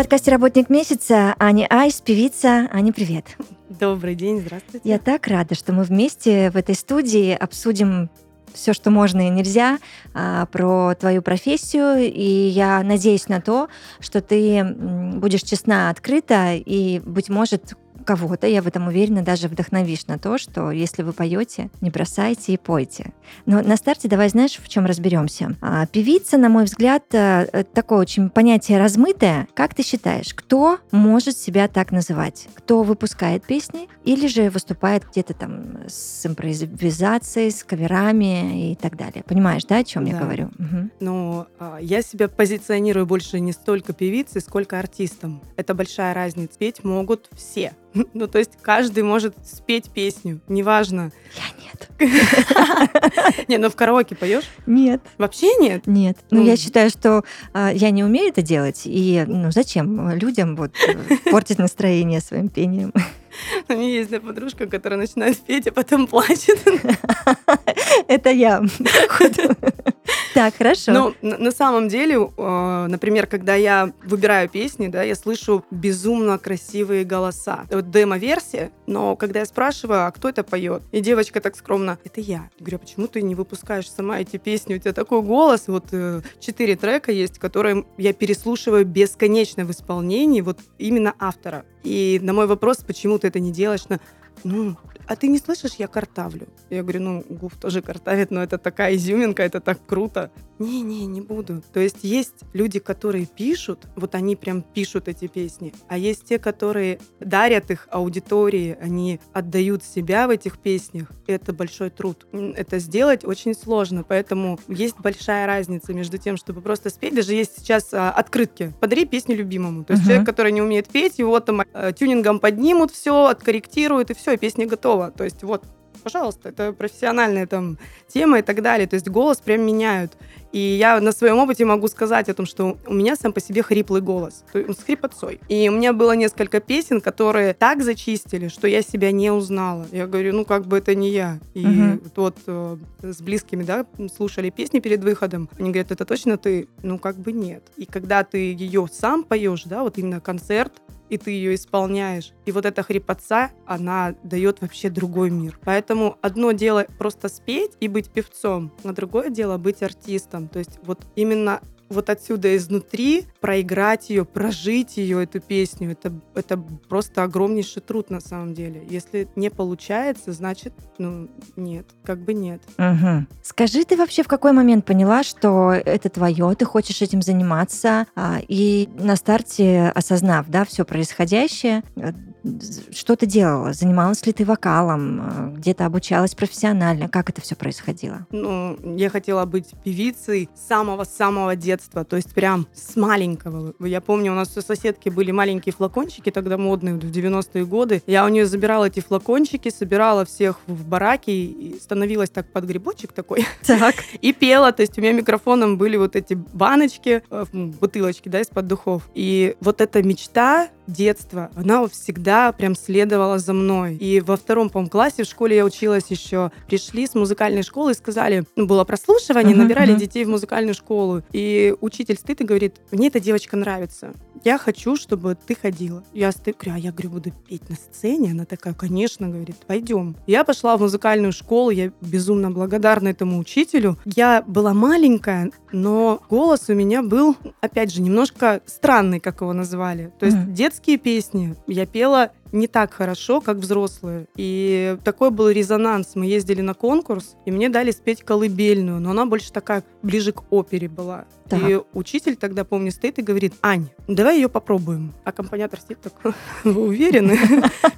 Подкасте «Работник месяца» Аня Айс, певица. Аня, привет. Добрый день, здравствуйте. Я так рада, что мы вместе в этой студии обсудим все, что можно и нельзя, а, про твою профессию. И я надеюсь на то, что ты будешь честна, открыта и, быть может, кого-то, я в этом уверена, даже вдохновишь на то, что если вы поете, не бросайте и пойте. Но на старте давай знаешь, в чем разберемся. А, певица, на мой взгляд, э, такое очень понятие размытое. Как ты считаешь, кто может себя так называть? Кто выпускает песни или же выступает где-то там с импровизацией, с каверами и так далее? Понимаешь, да, о чем я Да. говорю? Мгм. Но а, я себя позиционирую больше не столько певицей, сколько артистом. Это большая разница. Петь могут все. Ну, то есть каждый может спеть песню, неважно. Я нет. Не, ну в караоке поешь? Нет. Вообще нет? Нет. Ну, Ну, я считаю, что а, я не умею это делать. И ну, зачем людям вот э, портить настроение своим пением? У меня есть одна подружка, которая начинает петь, а потом плачет. Это я. Так, хорошо. Ну, на самом деле, э, например, когда я выбираю песни, да, я слышу безумно красивые голоса. Вот демо-версия, но когда я спрашиваю, а кто это поет? И девочка так скромно, это я. Я говорю, «А почему ты не выпускаешь сама эти песни? У тебя такой голос. Вот э, четыре трека есть, которые я переслушиваю бесконечно в исполнении вот именно автора. И на мой вопрос, почему ты это не делаешь, на ну, а ты не слышишь, я картавлю. Я говорю, ну, Гуф тоже картавит, но это такая изюминка, это так круто. Не-не, не буду. То есть есть люди, которые пишут, вот они прям пишут эти песни, а есть те, которые дарят их аудитории, они отдают себя в этих песнях. Это большой труд. Это сделать очень сложно, поэтому есть большая разница между тем, чтобы просто спеть. Даже есть сейчас а, открытки. Подари песню любимому. То есть Мгм. человек, который не умеет петь, его там э, тюнингом поднимут все, откорректируют, и все, и песня готова. То есть вот, пожалуйста, это профессиональная там тема и так далее. То есть голос прям меняют. И я на своем опыте могу сказать о том, что у меня сам по себе хриплый голос, с хрипотцой. И у меня было несколько песен, которые так зачистили, что я себя не узнала. Я говорю, ну как бы это не я. И Мгм. вот э, с близкими, да, слушали песни перед выходом. Они говорят, это точно ты? Ну как бы нет. И когда ты ее сам поешь, да, вот именно концерт, и ты ее исполняешь. И вот эта хрипотца, она дает вообще другой мир. Поэтому одно дело просто спеть и быть певцом, а другое дело быть артистом. То есть вот именно вот отсюда изнутри проиграть ее, прожить ее, эту песню, это, это просто огромнейший труд на самом деле. Если не получается, значит, ну, нет, как бы нет. Мгм. Скажи, ты вообще в какой момент поняла, что это твое, ты хочешь этим заниматься, а, и на старте осознав, да, все происходящее, что ты делала? Занималась ли ты вокалом? э, Где-то обучалась профессионально? Как это все происходило? Ну, я хотела быть певицей с самого-самого детства, то есть прям с маленького. Я помню, у нас у соседки были маленькие флакончики, тогда модные, в 90-е годы. Я у нее забирала эти флакончики, собирала всех в бараке и становилась так под грибочек такой Так. и пела. То есть у меня микрофоном были вот эти баночки, э, бутылочки, да, из-под духов. И вот эта мечта детства, она всегда прям следовала за мной. И во втором, по классе в школе я училась еще. Пришли с музыкальной школы и сказали, ну, было прослушивание, Мгм, набирали мгм. детей в музыкальную школу. И учитель стоит и говорит, мне эта девочка нравится. Я хочу, чтобы ты ходила. Я говорю, а я говорю, буду петь на сцене. Она такая, конечно, говорит, пойдем. Я пошла в музыкальную школу, я безумно благодарна этому учителю. Я была маленькая, но голос у меня был, опять же, немножко странный, как его назвали. То есть Мгм. Детские песни я пела не так хорошо, как взрослые. И такой был резонанс. Мы ездили на конкурс, и мне дали спеть колыбельную, но она больше такая ближе к опере была. Так. И учитель тогда, помню, стоит и говорит, Ань, давай ее попробуем. Аккомпаниатор сидит так, вы уверены?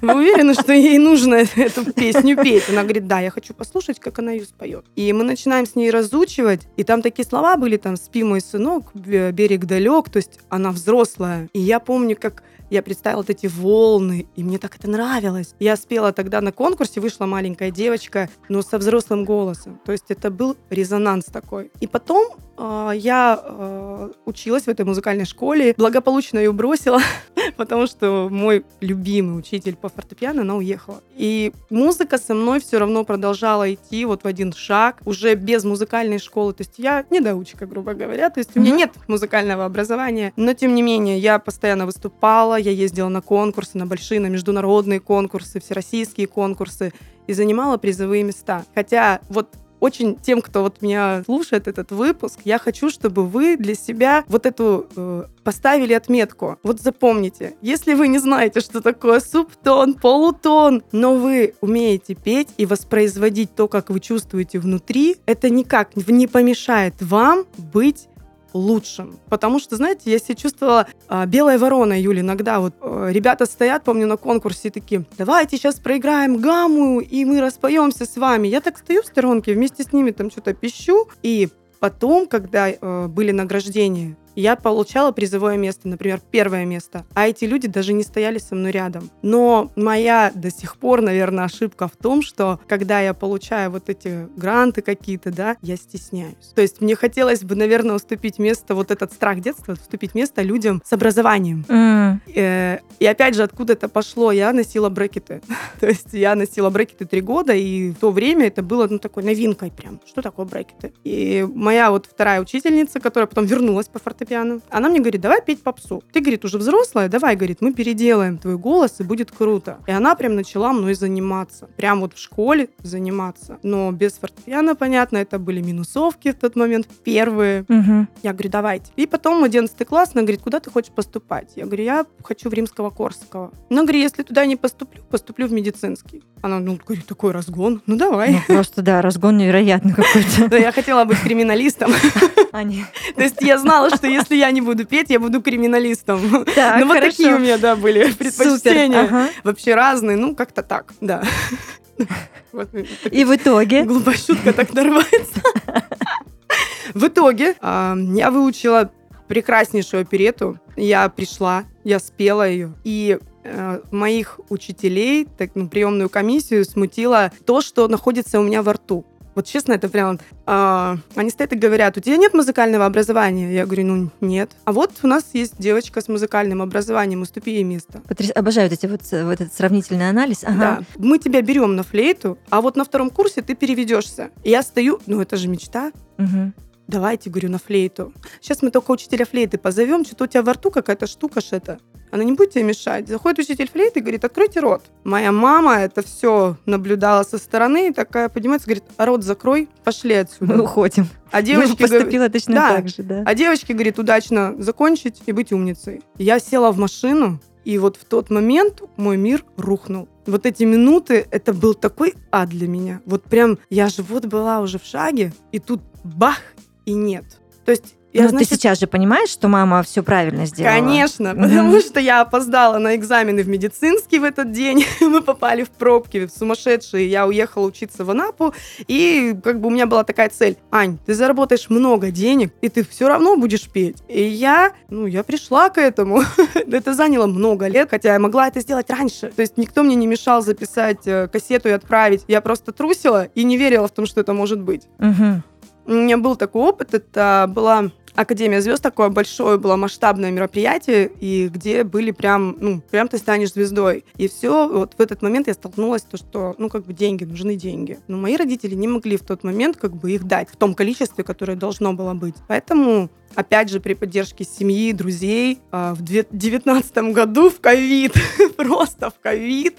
Вы уверены, что ей нужно эту песню петь? Она говорит, да, я хочу послушать, как она ее споет. И мы начинаем с ней разучивать, и там такие слова были, там, спи, мой сынок, берег далек, то есть она взрослая. И я помню, как Я представила вот эти волны, и мне так это нравилось. Я спела тогда на конкурсе, вышла маленькая девочка, но со взрослым голосом. То есть это был резонанс такой. И потом э, я э, училась в этой музыкальной школе, благополучно ее бросила, потому что мой любимый учитель по фортепиано, она уехала. И музыка со мной все равно продолжала идти вот в один шаг, уже без музыкальной школы. То есть я недоучка, грубо говоря. То есть у меня нет музыкального образования, но тем не менее я постоянно выступала, я ездила на конкурсы, на большие, на международные конкурсы, всероссийские конкурсы и занимала призовые места. Хотя вот очень тем, кто вот меня слушает этот выпуск, я хочу, чтобы вы для себя вот эту э, поставили отметку. Вот запомните, если вы не знаете, что такое субтон, полутон, но вы умеете петь и воспроизводить то, как вы чувствуете внутри, это никак не помешает вам быть лучшим. Потому что, знаете, я себя чувствовала а, белая ворона, Юля, иногда вот а, ребята стоят, помню, на конкурсе такие, давайте сейчас проиграем гамму, и мы распоемся с вами. Я так стою в сторонке, вместе с ними там что-то пищу, и потом, когда э, были награждения, я получала призовое место, например, первое место, а эти люди даже не стояли со мной рядом. Но моя до сих пор, наверное, ошибка в том, что когда я получаю вот эти гранты какие-то, да, я стесняюсь. То есть мне хотелось бы, наверное, уступить место, вот этот страх детства, уступить место людям с образованием. Mm. И опять же, откуда это пошло? Я носила брекеты. То есть я носила брекеты три года, и в то время это было, ну, такой новинкой прям. Что такое брекеты? И моя вот вторая учительница, которая потом вернулась по фортепиано, фортепиано. Она мне говорит, давай петь попсу. Ты, говорит, уже взрослая, давай, говорит, мы переделаем твой голос, и будет круто. И она прям начала мной заниматься. Прям вот в школе заниматься. Но без фортепиано, понятно, это были минусовки в тот момент, первые. Угу. Я говорю, давайте. И потом 11 класс, она говорит, куда ты хочешь поступать? Я говорю, я хочу в Римского Корсакова. Она говорит, если туда не поступлю, поступлю в медицинский. Она, ну, говорит, такой разгон, ну давай. Ну, просто, да, разгон невероятный какой-то. Да, я хотела быть криминалистом. А, То есть я знала, что если я не буду петь, я буду криминалистом. Так, ну, вот такие у меня, да, были предпочтения. Вообще разные, ну, как-то так, да. И в итоге? Глупая шутка так нарывается. В итоге а, я выучила прекраснейшую оперету. Я пришла, я спела ее. И э, моих учителей, так, ну, приемную комиссию смутило то, что находится у меня во рту. Вот честно, это прям... Э, они стоят и говорят, у тебя нет музыкального образования? Я говорю, ну, нет. А вот у нас есть девочка с музыкальным образованием, уступи ей место. Потряс... Обожаю вот, эти вот, вот этот сравнительный анализ. Ага. Да. Мы тебя берем на флейту, а вот на втором курсе ты переведешься. И я стою, ну, это же мечта. Угу давайте, говорю, на флейту. Сейчас мы только учителя флейты позовем, что-то у тебя во рту какая-то штука что-то. Она не будет тебе мешать. Заходит учитель флейты и говорит, откройте рот. Моя мама это все наблюдала со стороны, и такая поднимается, говорит, а рот закрой, пошли отсюда. Мы уходим. А девочки... Я поступила точно да. так же, да. А девочки, говорит, удачно закончить и быть умницей. Я села в машину, и вот в тот момент мой мир рухнул. Вот эти минуты, это был такой ад для меня. Вот прям, я же вот была уже в шаге, и тут бах, и нет. То есть я, Но значит, ты сейчас же понимаешь, что мама все правильно сделала? Конечно, mm-hmm. потому что я опоздала на экзамены в медицинский в этот день. Мы попали в пробки сумасшедшие. Я уехала учиться в Анапу, и как бы у меня была такая цель. Ань, ты заработаешь много денег, и ты все равно будешь петь. И я, ну, я пришла к этому. это заняло много лет, хотя я могла это сделать раньше. То есть никто мне не мешал записать э, кассету и отправить. Я просто трусила и не верила в том, что это может быть. Mm-hmm. У меня был такой опыт, это была Академия звезд такое большое было масштабное мероприятие, и где были прям, ну, прям ты станешь звездой. И все, вот в этот момент я столкнулась то, что, ну, как бы деньги, нужны деньги. Но мои родители не могли в тот момент как бы их дать в том количестве, которое должно было быть. Поэтому опять же, при поддержке семьи, друзей, а, в 2019 году в ковид, просто в ковид,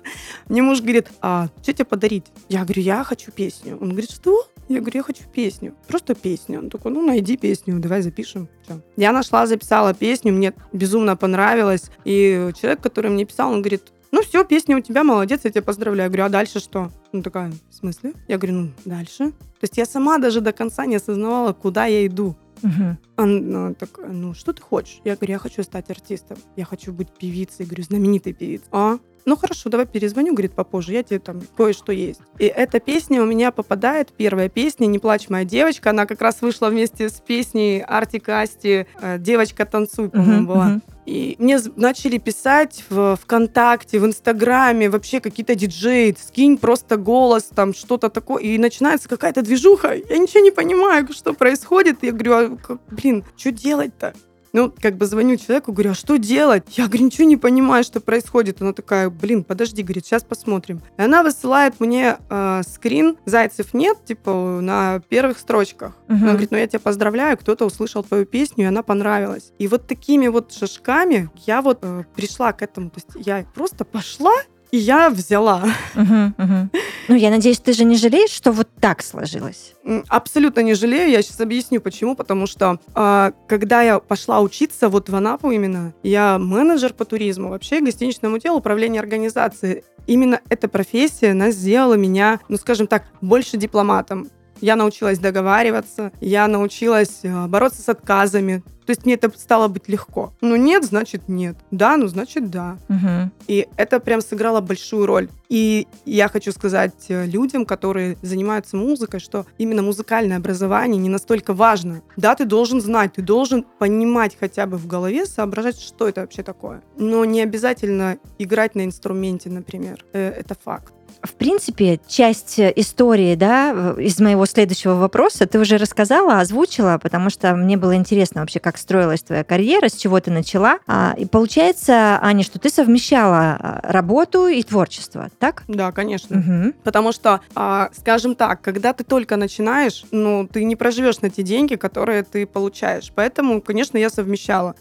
мне муж говорит, а что тебе подарить? Я говорю, я хочу песню. Он говорит, что? Я говорю, я хочу песню. Просто песню. Он такой, ну, найди песню, давай запишем. Все. Я нашла, записала песню, мне безумно понравилось. И человек, который мне писал, он говорит, ну все, песня у тебя, молодец, я тебя поздравляю. Я говорю, а дальше что? Ну такая, в смысле? Я говорю, ну дальше. То есть я сама даже до конца не осознавала, куда я иду. Угу. Она такая, ну что ты хочешь? Я говорю, я хочу стать артистом, я хочу быть певицей, говорю, знаменитой певицей. А? ну хорошо, давай перезвоню, говорит, попозже, я тебе там кое-что есть. И эта песня у меня попадает, первая песня «Не плачь, моя девочка», она как раз вышла вместе с песней Арти Касти «Девочка танцуй», по-моему, uh-huh, была. Uh-huh. И мне начали писать в ВКонтакте, в Инстаграме, вообще какие-то диджеи, скинь просто голос, там что-то такое. И начинается какая-то движуха. Я ничего не понимаю, что происходит. Я говорю, а, блин, что делать-то? Ну, как бы звоню человеку, говорю, а что делать? Я говорю, ничего не понимаю, что происходит. Она такая, блин, подожди, говорит, сейчас посмотрим. И она высылает мне э, скрин, зайцев нет, типа, на первых строчках. Мгм. Она говорит, ну я тебя поздравляю, кто-то услышал твою песню, и она понравилась. И вот такими вот шажками я вот э, пришла к этому. То есть я просто пошла, и я взяла. Мгм, мгм. Ну, я надеюсь, ты же не жалеешь, что вот так сложилось? Абсолютно не жалею. Я сейчас объясню, почему. Потому что а, когда я пошла учиться вот в Анапу именно, я менеджер по туризму, вообще гостиничному делу, управление организацией. Именно эта профессия, она сделала меня, ну, скажем так, больше дипломатом. Я научилась договариваться, я научилась э, бороться с отказами. То есть мне это стало быть легко. Ну нет, значит нет. Да, ну значит да. Мгм. И это прям сыграло большую роль. И я хочу сказать э, людям, которые занимаются музыкой, что именно музыкальное образование не настолько важно. Да, ты должен знать, ты должен понимать хотя бы в голове, соображать, что это вообще такое. Но не обязательно играть на инструменте, например. Э, Это факт. В принципе, часть э, истории, да, из моего следующего вопроса ты уже рассказала, озвучила, потому что мне было интересно вообще, как строилась твоя карьера, с чего ты начала. А, И получается, Аня, что ты совмещала а, работу и творчество, так? Да, конечно. Мгм. Потому что, а, скажем так, когда ты только начинаешь, ну, ты не проживешь на те деньги, которые ты получаешь. Поэтому, конечно, я совмещала.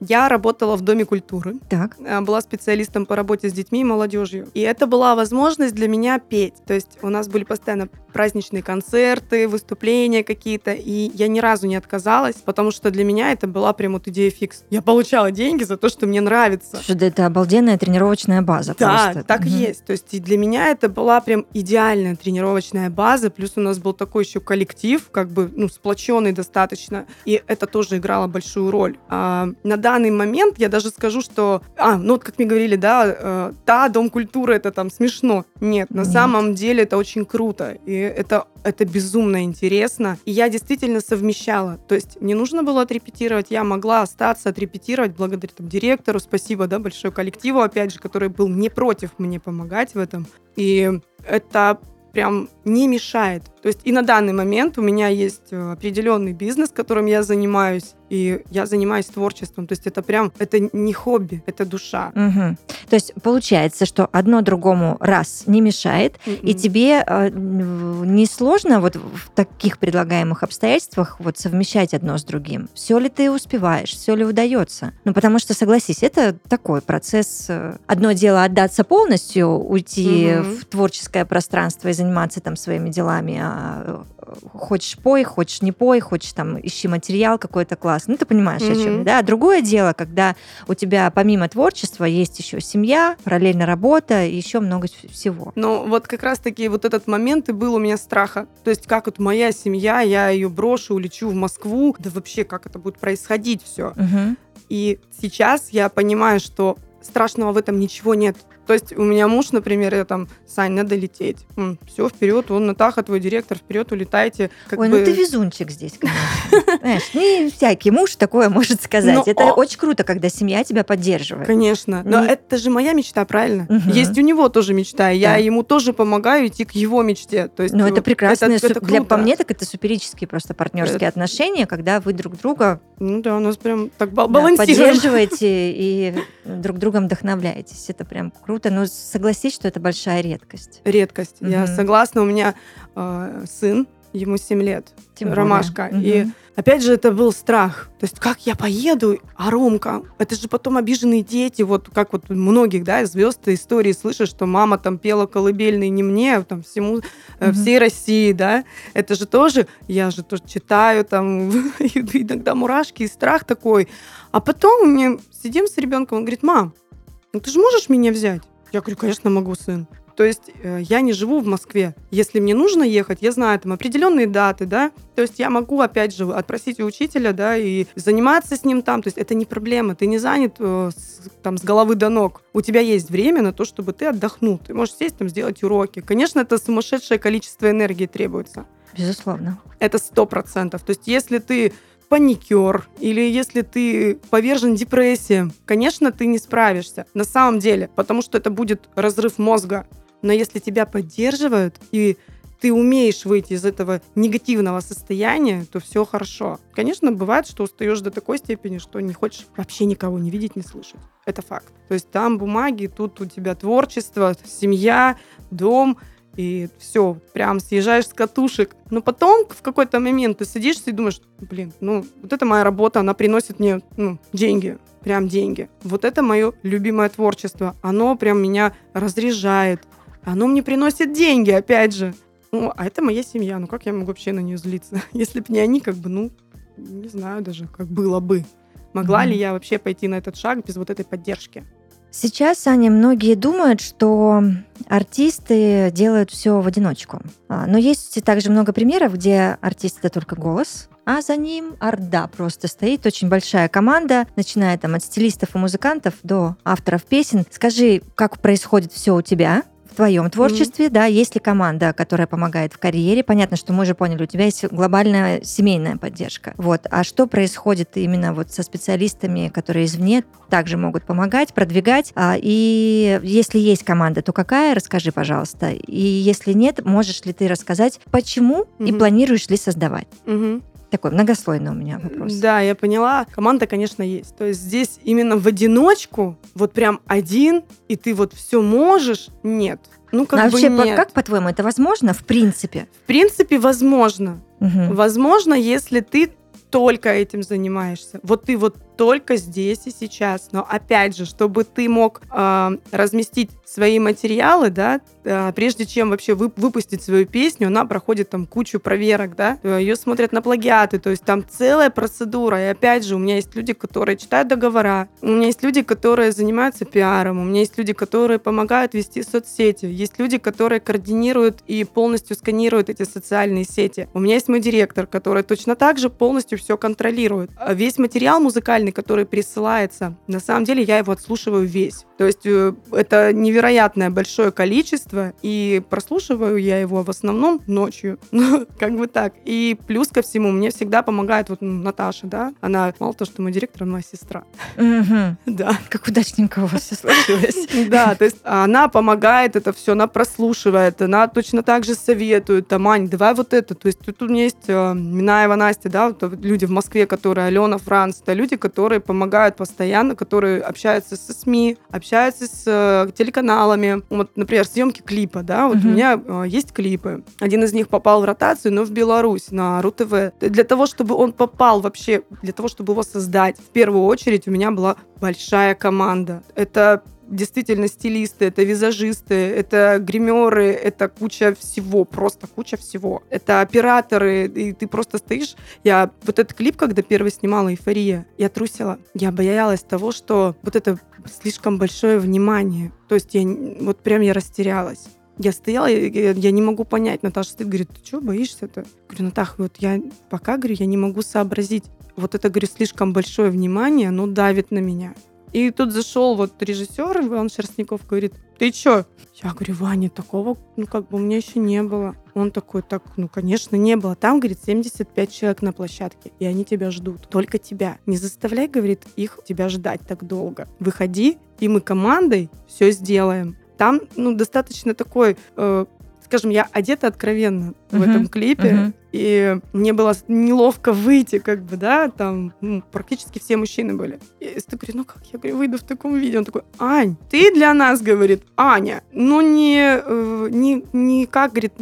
Я работала в Доме культуры, Так. а, была специалистом по работе с детьми и молодежью. И это была возможность для меня петь. То есть у нас были постоянно праздничные концерты, выступления какие-то, и я ни разу не отказалась, потому что для меня это была прям вот идея фикс. Я получала деньги за то, что мне нравится. Слушай, да это обалденная тренировочная база. Да, просто. так и Мгм. есть. То есть и для меня это была прям идеальная тренировочная база. Плюс у нас был такой еще коллектив, как бы, ну, сплоченный достаточно. И это тоже играло большую роль. А, на данный момент я даже скажу, что... А, ну, вот как мне говорили, да, э, да, Дом культуры, это там смешно. Нет, на Нет. самом деле это очень круто. И это, это безумно интересно. И я действительно совмещала. То есть мне нужно было отрепетировать, я могла остаться, отрепетировать благодаря там, директору. Спасибо, да, большое коллективу, опять же, который был не против мне помогать в этом. И это прям не мешает. То есть и на данный момент у меня есть э, определенный бизнес, которым я занимаюсь, и я занимаюсь творчеством. То есть это прям, это не хобби, это душа. Мгм. То есть получается, что одно другому раз не мешает, и Мгм. тебе э, не сложно вот в таких предлагаемых обстоятельствах вот совмещать одно с другим? Все ли ты успеваешь, все ли удается? Ну, потому что, согласись, это такой процесс. э, Одно дело отдаться полностью, уйти Мгм. в творческое пространство и заниматься там своими делами. А, хочешь пой, хочешь не пой, хочешь там ищи материал какой-то классный. Ну, ты понимаешь, о чем да? Другое дело, когда у тебя помимо творчества есть еще семья, параллельно работа и еще много вс- всего. Но вот как раз-таки вот этот момент и был у меня страха. То есть как вот моя семья, я ее брошу, улечу в Москву, да вообще как это будет происходить все. Мгм. И сейчас я понимаю, что страшного в этом ничего нет. То есть у меня муж, например, я там, Сань, надо лететь. Все, вперед, он Натаха, твой директор, вперед, улетайте. Как Ой, бы- ну ты везунчик здесь, конечно. Знаешь, не всякий муж такое может сказать. Ну, Это очень круто, когда семья тебя поддерживает. Конечно. Но Не- это же моя мечта, правильно? Есть у него тоже мечта. Я Да. ему тоже помогаю идти к его мечте. То есть, Ну, это э, прекрасные, это- это су- для, по мне, так это суперические просто партнерские отношения, когда вы друг друга Ну да, у нас прям так ба- да, балансируем. поддерживаете и друг другом вдохновляетесь. Это прям круто. Но согласись, что это большая редкость. Редкость. Я Мгм. согласна. У меня э, сын, ему 7 лет. Тем. Ромашка. Мгм. И опять же, это был страх. То есть, как я поеду, а Ромка? Это же потом обиженные дети. Вот как вот многих, да, звезд истории слышишь, что мама там пела колыбельные не мне, а там всему, Мгм. всей России, да. Это же тоже, я же тоже читаю там, иногда мурашки и страх такой. А потом мы сидим с ребенком, он говорит, мам, ну ты же можешь меня взять? Я говорю, конечно, могу, сын. То есть э, я не живу в Москве. Если мне нужно ехать, я знаю там определенные даты, да. То есть я могу, опять же, отпросить у учителя, да, и заниматься с ним там. То есть это не проблема. Ты не занят э, с, там с головы до ног. У тебя есть время на то, чтобы ты отдохнул. Ты можешь сесть там, сделать уроки. Конечно, это сумасшедшее количество энергии требуется. Безусловно. Это сто процентов. То есть если ты паникер или если ты повержен депрессиям, конечно, ты не справишься. На самом деле, потому что это будет разрыв мозга. Но если тебя поддерживают и ты умеешь выйти из этого негативного состояния, то все хорошо. Конечно, бывает, что устаешь до такой степени, что не хочешь вообще никого не видеть, не слышать. Это факт. То есть там бумаги, тут у тебя творчество, семья, дом, и все, прям съезжаешь с катушек. Но потом в какой-то момент ты садишься и думаешь, блин, ну вот это моя работа, она приносит мне ну, деньги, прям деньги. Вот это мое любимое творчество. Оно прям меня разряжает. Оно мне приносит деньги, опять же. Ну, а это моя семья. Ну, как я могу вообще на нее злиться? Если бы не они, как бы, ну, не знаю даже, как было бы. Могла mm-hmm. ли я вообще пойти на этот шаг без вот этой поддержки? Сейчас, Аня, многие думают, что артисты делают все в одиночку. А, но есть также много примеров, где артист это только голос, а за ним орда просто стоит, очень большая команда, начиная там от стилистов и музыкантов до авторов песен. Скажи, как происходит все у тебя? Твоем творчестве, mm-hmm. да, есть ли команда, которая помогает в карьере? Понятно, что мы уже поняли, у тебя есть глобальная семейная поддержка. Вот. А что происходит именно вот со специалистами, которые извне также могут помогать, продвигать? А, и если есть команда, то какая? Расскажи, пожалуйста. И если нет, можешь ли ты рассказать, почему mm-hmm. и планируешь ли создавать? Mm-hmm. Такой многослойный у меня вопрос. Да, я поняла. Команда, конечно, есть. То есть здесь именно в одиночку, вот прям один, и ты вот все можешь, нет. Ну, как а бы вообще, нет. как по-твоему, это возможно в принципе? В принципе, возможно. Угу. Возможно, если ты только этим занимаешься. Вот ты вот только здесь и сейчас. Но опять же, чтобы ты мог э, разместить свои материалы, да, э, прежде чем вообще вы, выпустить свою песню, она проходит там кучу проверок, да, ее смотрят на плагиаты, то есть там целая процедура. И опять же, у меня есть люди, которые читают договора, у меня есть люди, которые занимаются пиаром, у меня есть люди, которые помогают вести соцсети, есть люди, которые координируют и полностью сканируют эти социальные сети. У меня есть мой директор, который точно так же полностью все контролирует. Весь материал музыкальный музыкальный, который присылается, на самом деле я его отслушиваю весь. То есть э, это невероятное большое количество, и прослушиваю я его в основном ночью. Ну, как бы так. И плюс ко всему, мне всегда помогает вот Наташа, да, она, мало того, что мой директор, она моя сестра. Да. Как удачненько у вас все сложилось. Да, то есть она помогает это все, она прослушивает, она точно так же советует, там, Ань, давай вот это. То есть тут у меня есть э, Минаева Настя, да, люди в Москве, которые, Алена Франц, это люди, которые которые помогают постоянно, которые общаются со СМИ, общаются с э, телеканалами. Вот, например, съемки клипа, да, вот угу. у меня э, есть клипы. Один из них попал в ротацию, но в Беларусь, на РУ-ТВ. Для того, чтобы он попал вообще, для того, чтобы его создать, в первую очередь у меня была большая команда. Это действительно стилисты, это визажисты, это гримеры, это куча всего, просто куча всего. Это операторы, и ты просто стоишь. Я вот этот клип, когда первый снимала «Эйфория», я трусила. Я боялась того, что вот это слишком большое внимание. То есть я вот прям я растерялась. Я стояла, я, я не могу понять. Наташа стоит, говорит, ты чего боишься-то? Говорю, Натаха, вот я пока, говорю, я не могу сообразить. Вот это, говорю, слишком большое внимание, оно давит на меня. И тут зашел вот режиссер Иван Шерстников, говорит, ты чё? Я говорю, Ваня, такого, ну, как бы у меня еще не было. Он такой, так, ну, конечно, не было. Там, говорит, 75 человек на площадке, и они тебя ждут. Только тебя. Не заставляй, говорит, их тебя ждать так долго. Выходи, и мы командой все сделаем. Там, ну, достаточно такой, э, скажем, я одета откровенно uh-huh, в этом клипе. Uh-huh и мне было неловко выйти, как бы, да, там ну, практически все мужчины были. И я говорю, ну как я говорю, выйду в таком виде? Он такой, Ань, ты для нас, говорит, Аня, ну не, э, не, не как, говорит,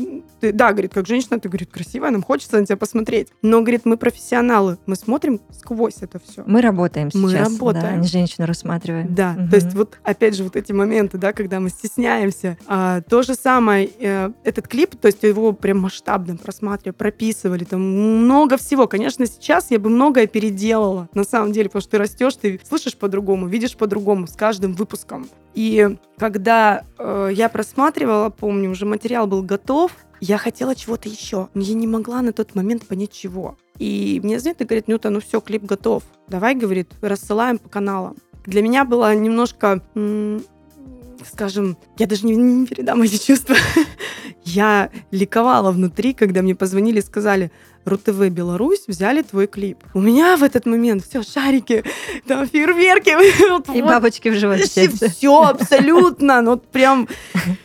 ты, да, говорит, как женщина, ты, говорит, красивая, нам хочется на тебя посмотреть. Но, говорит, мы профессионалы, мы смотрим сквозь это все. Мы работаем сейчас, мы работаем. Да, не женщину рассматриваем. Да, угу. то есть вот, опять же, вот эти моменты, да, когда мы стесняемся. А, то же самое, э, этот клип, то есть его прям масштабно просматриваю, прописывали, там много всего. Конечно, сейчас я бы многое переделала, на самом деле, потому что ты растешь, ты слышишь по-другому, видишь по-другому с каждым выпуском. И когда э, я просматривала, помню, уже материал был готов, я хотела чего-то еще, но я не могла на тот момент понять чего. И мне звонит и говорит, Нюта, ну все, клип готов. Давай, говорит, рассылаем по каналам. Для меня было немножко, скажем, я даже не, не передам эти чувства. Я ликовала внутри, когда мне позвонили и сказали, РУ-ТВ Беларусь взяли твой клип. У меня в этот момент все шарики, там фейерверки. И вот. бабочки в животе. Все абсолютно. Ну, вот прям...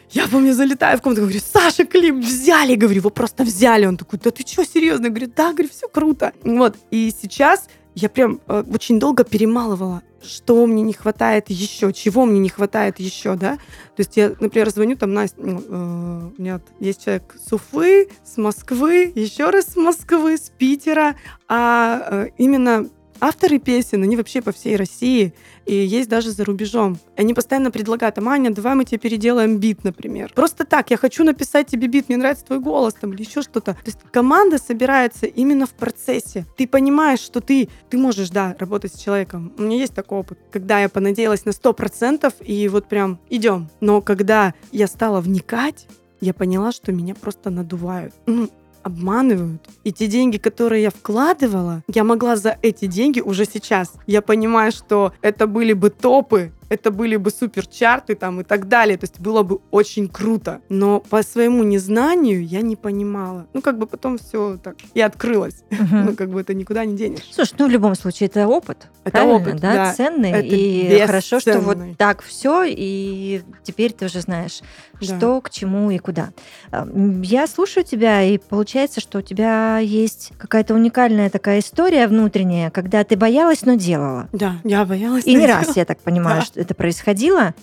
Я помню, залетаю в комнату, говорю, Саша, клип взяли. Говорю, его просто взяли. Он такой, да ты что, серьезно? Я говорю, да, говорю, все круто. Вот. И сейчас я прям э, очень долго перемалывала, что мне не хватает еще, чего мне не хватает еще, да. То есть я, например, звоню там Настя, ну, э, меня есть человек с Уфы, с Москвы, еще раз с Москвы, с Питера, а э, именно авторы песен, они вообще по всей России, и есть даже за рубежом. Они постоянно предлагают, а Маня, давай мы тебе переделаем бит, например. Просто так, я хочу написать тебе бит, мне нравится твой голос там или еще что-то. То есть команда собирается именно в процессе. Ты понимаешь, что ты, ты можешь, да, работать с человеком. У меня есть такой опыт, когда я понадеялась на 100% и вот прям идем. Но когда я стала вникать, я поняла, что меня просто надувают. Ну, обманывают. И те деньги, которые я вкладывала, я могла за эти деньги уже сейчас. Я понимаю, что это были бы топы, это были бы суперчарты там и так далее. То есть было бы очень круто. Но по своему незнанию я не понимала. Ну, как бы потом все так и открылось. Мгм. Ну, как бы это никуда не денешь. Слушай, ну в любом случае это опыт. Это правильно, опыт, да, да. ценный. Это и хорошо, что вот бесценный. так все, и теперь ты уже знаешь, Да. что к чему и куда. А, м, Я слушаю тебя, и получается, что у тебя есть какая-то уникальная такая история внутренняя, когда ты боялась, но делала. Да, я боялась. И не этого. раз, я так понимаю, Да. что это происходило.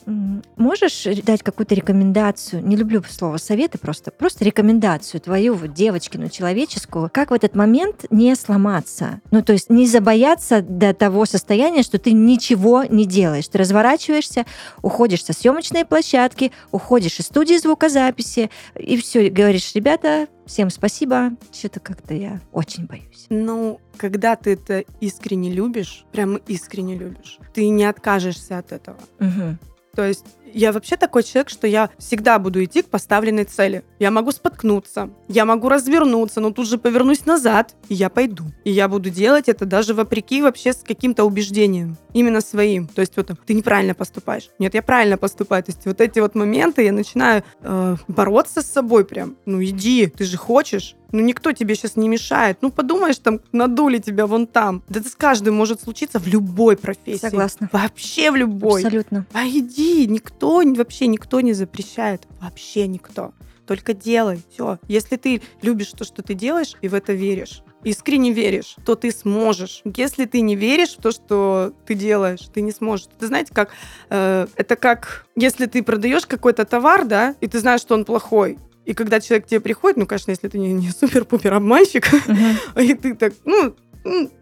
Можешь дать какую-то рекомендацию? Не люблю слово советы просто. Просто рекомендацию твою, вот, девочкину, человеческую. Как в этот момент не сломаться? Ну, то есть не забояться до того состояния, что ты ничего не делаешь. Ты разворачиваешься, уходишь со съемочной площадки, уходишь из студии звукозаписи, и все, говоришь, ребята, всем спасибо. Что-то как-то я очень боюсь. Ну, когда ты это искренне любишь, прямо искренне любишь, ты не откажешься от этого. Мгм. То есть я вообще такой человек, что я всегда буду идти к поставленной цели. Я могу споткнуться, я могу развернуться, но тут же повернусь назад, и я пойду. И я буду делать это даже вопреки вообще с каким-то убеждением, именно своим. То есть вот ты неправильно поступаешь. Нет, я правильно поступаю. То есть вот эти вот моменты я начинаю э, бороться с собой прям. Ну иди, ты же хочешь. Ну, никто тебе сейчас не мешает. Ну, подумаешь, там, надули тебя вон там. Да это с каждым может случиться в любой профессии. Согласна. Вообще в любой. Абсолютно. А иди, никто, вообще никто не запрещает. Вообще никто. Только делай. Все. Если ты любишь то, что ты делаешь, и в это веришь, искренне веришь, то ты сможешь. Если ты не веришь в то, что ты делаешь, ты не сможешь. Ты знаете, как э, это как если ты продаешь какой-то товар, да, и ты знаешь, что он плохой. И когда человек к тебе приходит, ну, конечно, если ты не, не супер-пупер обманщик, Мгм. и ты так, ну,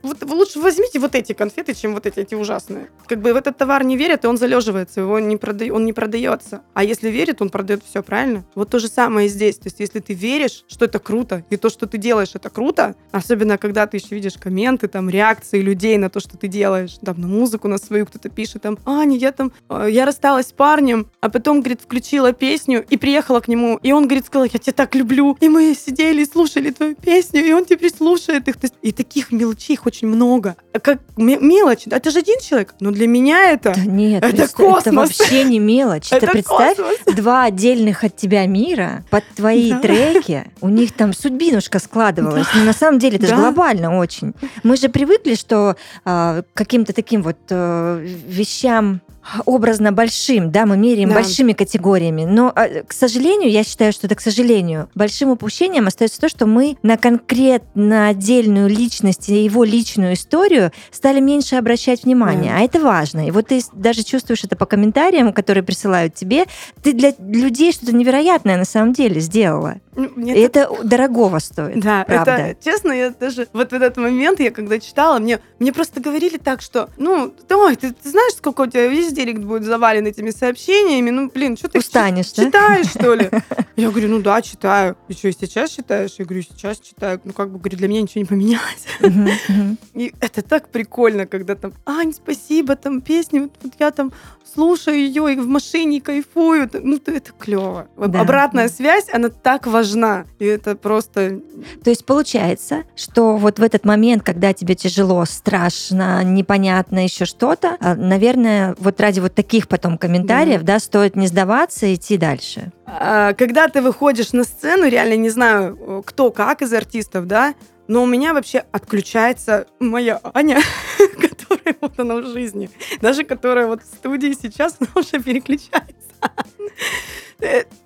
вот лучше возьмите вот эти конфеты, чем вот эти, эти ужасные. Как бы в этот товар не верят, и он залеживается, его не прода... он не продается. А если верит, он продает все, правильно? Вот то же самое и здесь. То есть если ты веришь, что это круто, и то, что ты делаешь, это круто, особенно когда ты еще видишь комменты, там, реакции людей на то, что ты делаешь, там, на музыку на свою кто-то пишет, там, Аня, я там, э, я рассталась с парнем, а потом, говорит, включила песню и приехала к нему, и он, говорит, сказал, я тебя так люблю, и мы сидели и слушали твою песню, и он теперь слушает их. То есть, и таких мелочей их очень много. Как ме- мелочь, да, это же один человек, но для меня это, Да нет, Это представь, это космос. вообще не мелочь. это ты представь, космос. два отдельных от тебя мира под твои Да. треки, у них там судьбинушка складывалась. Но на самом деле это же Да. глобально очень. Мы же привыкли, что к каким-то таким вот э, вещам образно большим, да, мы меряем Да. большими категориями. Но, а, к сожалению, я считаю, что это к сожалению, большим упущением остается то, что мы на конкретно отдельную личность и его личную историю стали меньше обращать внимание. Да. А это важно. И вот ты даже чувствуешь это по комментариям, которые присылают тебе. Ты для людей что-то невероятное на самом деле сделала. Ну, мне И это дорогого стоит. Да, правда. это честно, я даже вот в этот момент, я когда читала, мне, мне просто говорили так, что, ну, ой, ты, ты знаешь, сколько у тебя весь директ будет завален этими сообщениями, ну, блин, что ты Устанешь, да? читаешь, что ли? Я говорю, ну да, читаю. И что, и сейчас читаешь? Я говорю, сейчас читаю. Ну, как бы, говорю, для меня ничего не поменялось. Мгм, мгм. И это так прикольно, когда там, Ань, спасибо, там песни, вот, вот я там слушаю ее и в машине кайфую. Ну, это- это клево. Да, Обратная да. связь, она так важна. И это просто То есть получается, что вот в этот момент, когда тебе тяжело, страшно, непонятно еще что-то, а, наверное, вот ради вот таких потом комментариев, да, стоит не сдаваться и идти дальше. А, Когда ты выходишь на сцену, реально не знаю, э, кто как из артистов, да, но у меня вообще отключается моя Аня, которая вот она в жизни. Даже которая вот в студии сейчас, она уже переключается.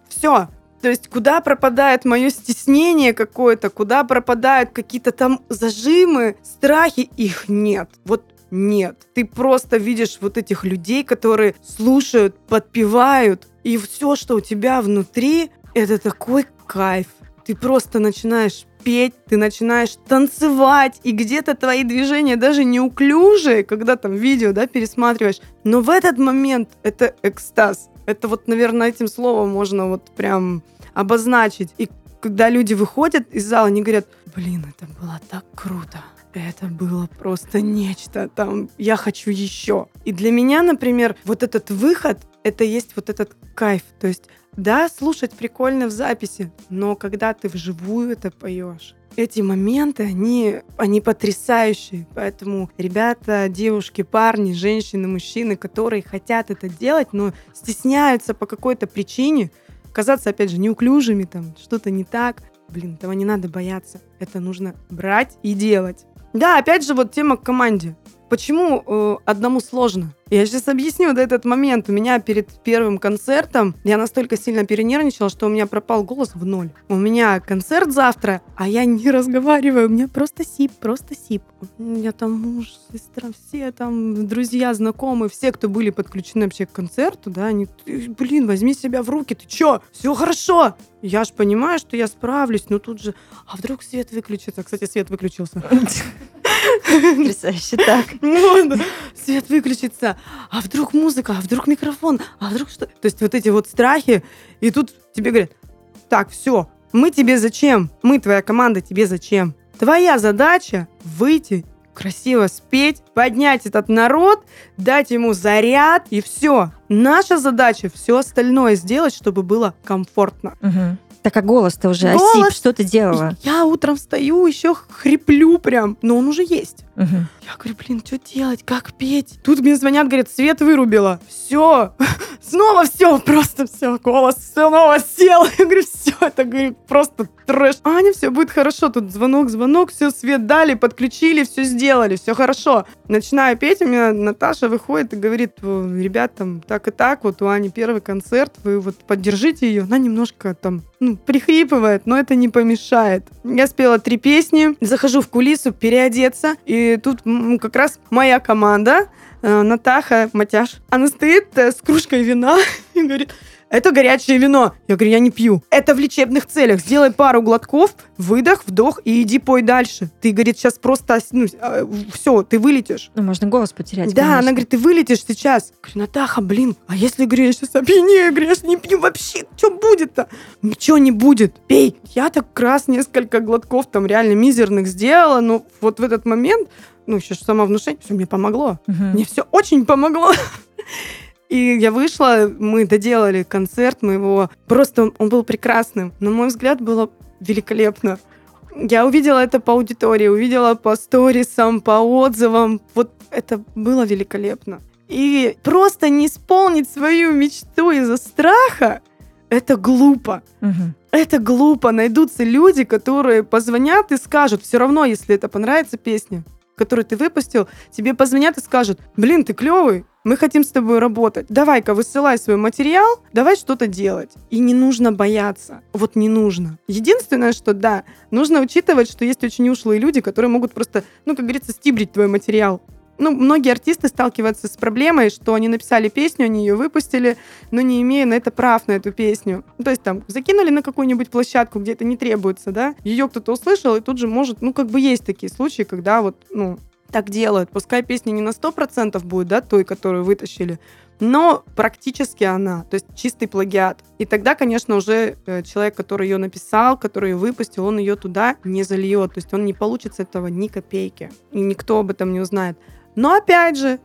Все. То есть куда пропадает мое стеснение какое-то, куда пропадают какие-то там зажимы, страхи, их нет. Вот нет. Ты просто видишь вот этих людей, которые слушают, подпевают, и все, что у тебя внутри, это такой кайф. Ты просто начинаешь петь, ты начинаешь танцевать, и где-то твои движения даже неуклюжие, когда там видео, да, пересматриваешь. Но в этот момент это экстаз. Это вот, наверное, этим словом можно вот прям обозначить. И когда люди выходят из зала, они говорят, блин, это было так круто. Это было просто нечто. Там, я хочу еще. И для меня, например, вот этот выход, это есть вот этот кайф. То есть, да, слушать прикольно в записи, но когда ты вживую это поешь, эти моменты, они, они потрясающие. Поэтому ребята, девушки, парни, женщины, мужчины, которые хотят это делать, но стесняются по какой-то причине, казаться, опять же, неуклюжими, там, что-то не так. Блин, этого не надо бояться. Это нужно брать и делать. Да, опять же, вот тема к команде. Почему э, одному сложно? Я сейчас объясню вот этот момент. У меня перед первым концертом я настолько сильно перенервничала, что у меня пропал голос в ноль. У меня концерт завтра, а я не разговариваю. У меня просто сип, просто сип. У меня там муж, сестра, все там друзья, знакомые, все, кто были подключены вообще к концерту, да, они, «Ты, блин, возьми себя в руки, ты чё? Все хорошо. Я ж понимаю, что я справлюсь, но тут же, а вдруг свет выключится? Кстати, свет выключился. Потрясающе так. Ну, свет выключится. А вдруг музыка? А вдруг микрофон? А вдруг что? То есть вот эти вот страхи. И тут тебе говорят, так, все, мы тебе зачем? Мы, твоя команда, тебе зачем? Твоя задача выйти, красиво спеть, поднять этот народ, дать ему заряд, и все. Наша задача все остальное сделать, чтобы было комфортно. Мгм. Так а голос-то уже Голос- осип, что ты делала? Я утром встаю, еще хриплю прям, но он уже есть. Мгм. Я говорю, блин, что делать, как петь? Тут мне звонят, говорят, свет вырубила. Все, снова все, просто все, голос снова сел. Я говорю, все, это говорю, просто трэш. Аня, все будет хорошо. Тут звонок, звонок, все, свет дали, подключили, все сделали, все хорошо. Начинаю петь, у меня Наташа выходит и говорит, «О, ребят, там так и так, вот у Ани первый концерт, вы вот поддержите ее. Она немножко там, ну, прихрипывает, но это не помешает. Я спела три песни, захожу в кулису переодеться, и тут как раз моя команда, э, Натаха Матяш, она стоит э, с кружкой вина и говорит, это горячее вино. Я говорю, я не пью. Это в лечебных целях. Сделай пару глотков, выдох, вдох и иди пой дальше. Ты, говорит, сейчас просто, ну, все, ты вылетишь. Ну, можно голос потерять. Да, она конечно. говорит, ты вылетишь сейчас. Я говорю, Натаха, блин, а если, говорю, я сейчас опьянею, говорю, я ж не пью вообще, что будет-то? Ничего не будет, пей. Я так раз несколько глотков там реально мизерных сделала, но вот в этот момент, ну, еще ж самовнушение, все мне помогло. Мгм. Мне все очень помогло. И я вышла, мы доделали концерт, мы его... Просто он был прекрасным. На мой взгляд, было великолепно. Я увидела это по аудитории, увидела по сторисам, по отзывам. Вот это было великолепно. И просто не исполнить свою мечту из-за страха, это глупо. Мгм. Это глупо. Найдутся люди, которые позвонят и скажут, все равно, если это понравится песня, которую ты выпустил, тебе позвонят и скажут, блин, ты клевый, мы хотим с тобой работать. Давай-ка высылай свой материал, давай что-то делать. И не нужно бояться. Вот не нужно. Единственное, что да, нужно учитывать, что есть очень ушлые люди, которые могут просто, ну, как говорится, стибрить твой материал. Ну, многие артисты сталкиваются с проблемой, что они написали песню, они ее выпустили, но не имея на это прав, на эту песню. Ну, то есть там закинули на какую-нибудь площадку, где это не требуется, да, ее кто-то услышал, и тут же может, ну, как бы есть такие случаи, когда вот, ну, так делают. Пускай песня не на 100% будет, да, той, которую вытащили, но практически она, то есть чистый плагиат. И тогда, конечно, уже э, человек, который ее написал, который ее выпустил, он ее туда не зальет, то есть он не получит с этого ни копейки, и никто об этом не узнает. Но опять же,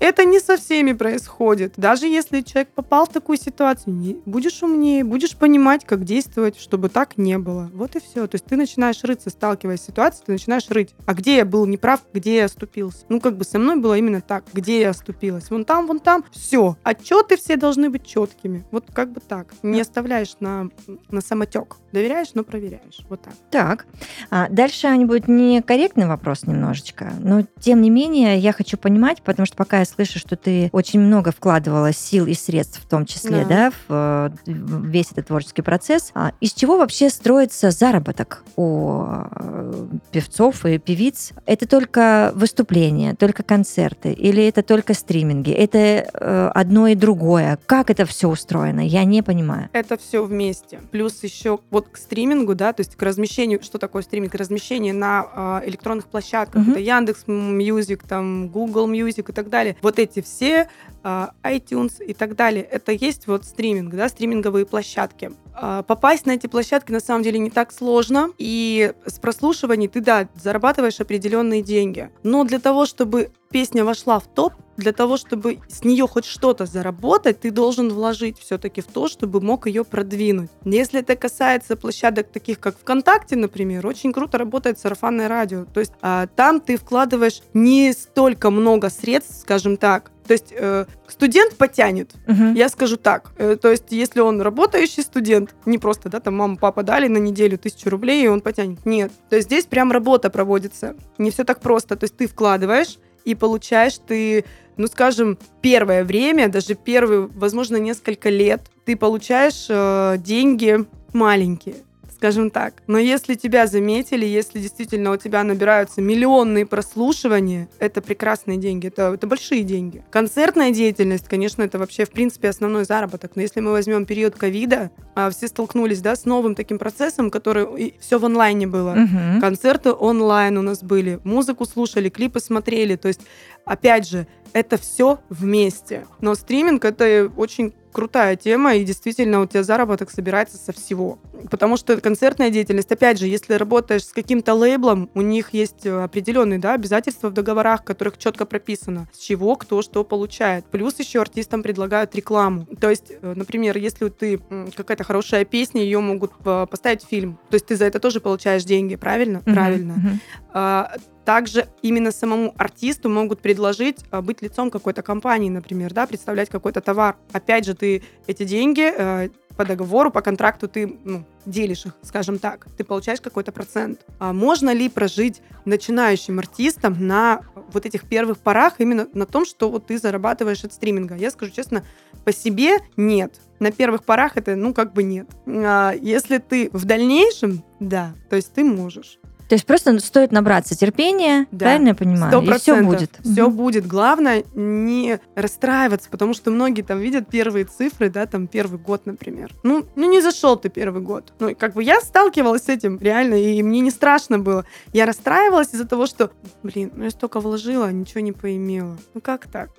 Это не со всеми происходит. Даже если человек попал в такую ситуацию, будешь умнее, будешь понимать, как действовать, чтобы так не было. Вот и все. То есть ты начинаешь рыться, сталкиваясь с ситуацией, ты начинаешь рыть. А где я был неправ, где я оступился? Ну, как бы со мной было именно так. Где я оступилась? Вон там, вон там. Все. Отчеты все должны быть четкими. Вот как бы так. Не оставляешь на, на самотек. Доверяешь, но проверяешь. Вот так. Так, а дальше они будет некорректный вопрос немножечко, но тем не менее я хочу понимать, потому что пока я слышу, что ты очень много вкладывала сил и средств, в том числе, да, Да. в, э, в весь этот творческий процесс, а из чего вообще строится заработок у э, певцов и певиц? Это только выступления, только концерты, или это только стриминги? Это э, одно и другое? Как это все устроено? Я не понимаю. Это все вместе. Плюс еще вот к стримингу, да, то есть к размещению, что такое стриминг? Размещение на а, электронных площадках. Мгм. Это Яндекс Music, там Google Music и так далее. Вот эти все а, iTunes и так далее. Это есть вот стриминг, да, стриминговые площадки. А, Попасть на эти площадки на самом деле не так сложно. И с прослушиваний ты, да, зарабатываешь определенные деньги. Но для того, чтобы песня вошла в топ, для того, чтобы с нее хоть что-то заработать, ты должен вложить все-таки в то, чтобы мог ее продвинуть. Если это касается площадок таких, как ВКонтакте, например, очень круто работает сарафанное радио. То есть а, там ты вкладываешь не столько много средств, скажем так. То есть э, студент потянет, Мгм. я скажу так, э, то есть если он работающий студент, не просто, да, там мама, папа дали на неделю тысячу рублей, и он потянет. Нет. То есть здесь прям работа проводится. Не все так просто. То есть ты вкладываешь и получаешь ты, ну, скажем, первое время, даже первые, возможно, несколько лет, ты получаешь э, деньги маленькие скажем так. Но если тебя заметили, если действительно у тебя набираются миллионные прослушивания, это прекрасные деньги, это, это большие деньги. Концертная деятельность, конечно, это вообще, в принципе, основной заработок. Но если мы возьмем период ковида, а, все столкнулись, да, с новым таким процессом, который все в онлайне было. Мгм. Концерты онлайн у нас были, музыку слушали, клипы смотрели. То есть, опять же, это все вместе. Но стриминг это очень крутая тема, и действительно у тебя заработок собирается со всего. Потому что концертная деятельность, опять же, если работаешь с каким-то лейблом, у них есть э, определенные да, обязательства в договорах, в которых четко прописано, с чего кто что получает. Плюс еще артистам предлагают рекламу. То есть, э, например, если ты какая-то хорошая песня, ее могут э, поставить в фильм. То есть ты за это тоже получаешь деньги, правильно? Мгм. Правильно. Мгм. А, Также именно самому артисту могут предложить а, быть лицом какой-то компании, например, да, представлять какой-то товар. Опять же, ты эти деньги э, по договору, по контракту ты ну, делишь их, скажем так. Ты получаешь какой-то процент. А можно ли прожить начинающим артистом на вот этих первых порах именно на том, что вот ты зарабатываешь от стриминга? Я скажу честно, по себе нет. На первых порах это, ну, как бы нет. А если ты в дальнейшем, да, то есть ты можешь. То есть просто стоит набраться терпения, Да, правильно я понимаю? Сто И все будет. Все Мгм. будет. Главное не расстраиваться, потому что многие там видят первые цифры, да, там первый год, например. Ну, ну не зашел ты первый год. Ну, как бы я сталкивалась с этим реально, и мне не страшно было. Я расстраивалась из-за того, что, блин, ну я столько вложила, ничего не поимела. Ну как так?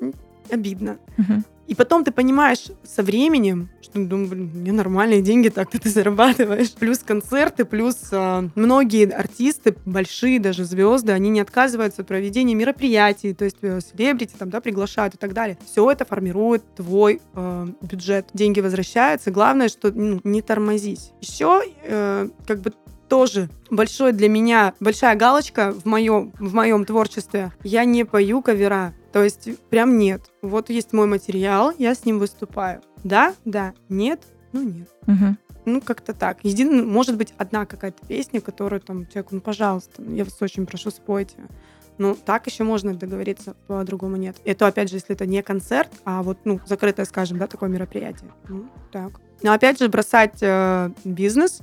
Обидно. Мгм. И потом ты понимаешь со временем, что, думаю, блин, мне нормальные деньги так-то ты зарабатываешь. Плюс концерты, плюс а, многие артисты, большие даже звезды, они не отказываются от проведения мероприятий, то есть э, селебрити там, да, приглашают и так далее. Все это формирует твой э, бюджет. Деньги возвращаются. Главное, что ну, не тормозись. Еще э, как бы тоже большой для меня, большая галочка в моем, в моем творчестве. Я не пою кавера. То есть прям нет. Вот есть мой материал, я с ним выступаю. Да, да, нет, ну нет. Мгм. Ну, как-то так. Един... Может быть, одна какая-то песня, которую там человеку, ну, пожалуйста, ну, я вас очень прошу, спойте. Ну, так еще можно договориться, по-другому нет. Это, опять же, если это не концерт, а вот, ну, закрытое, скажем, да, такое мероприятие. Ну, так. Но, опять же, бросать э, бизнес,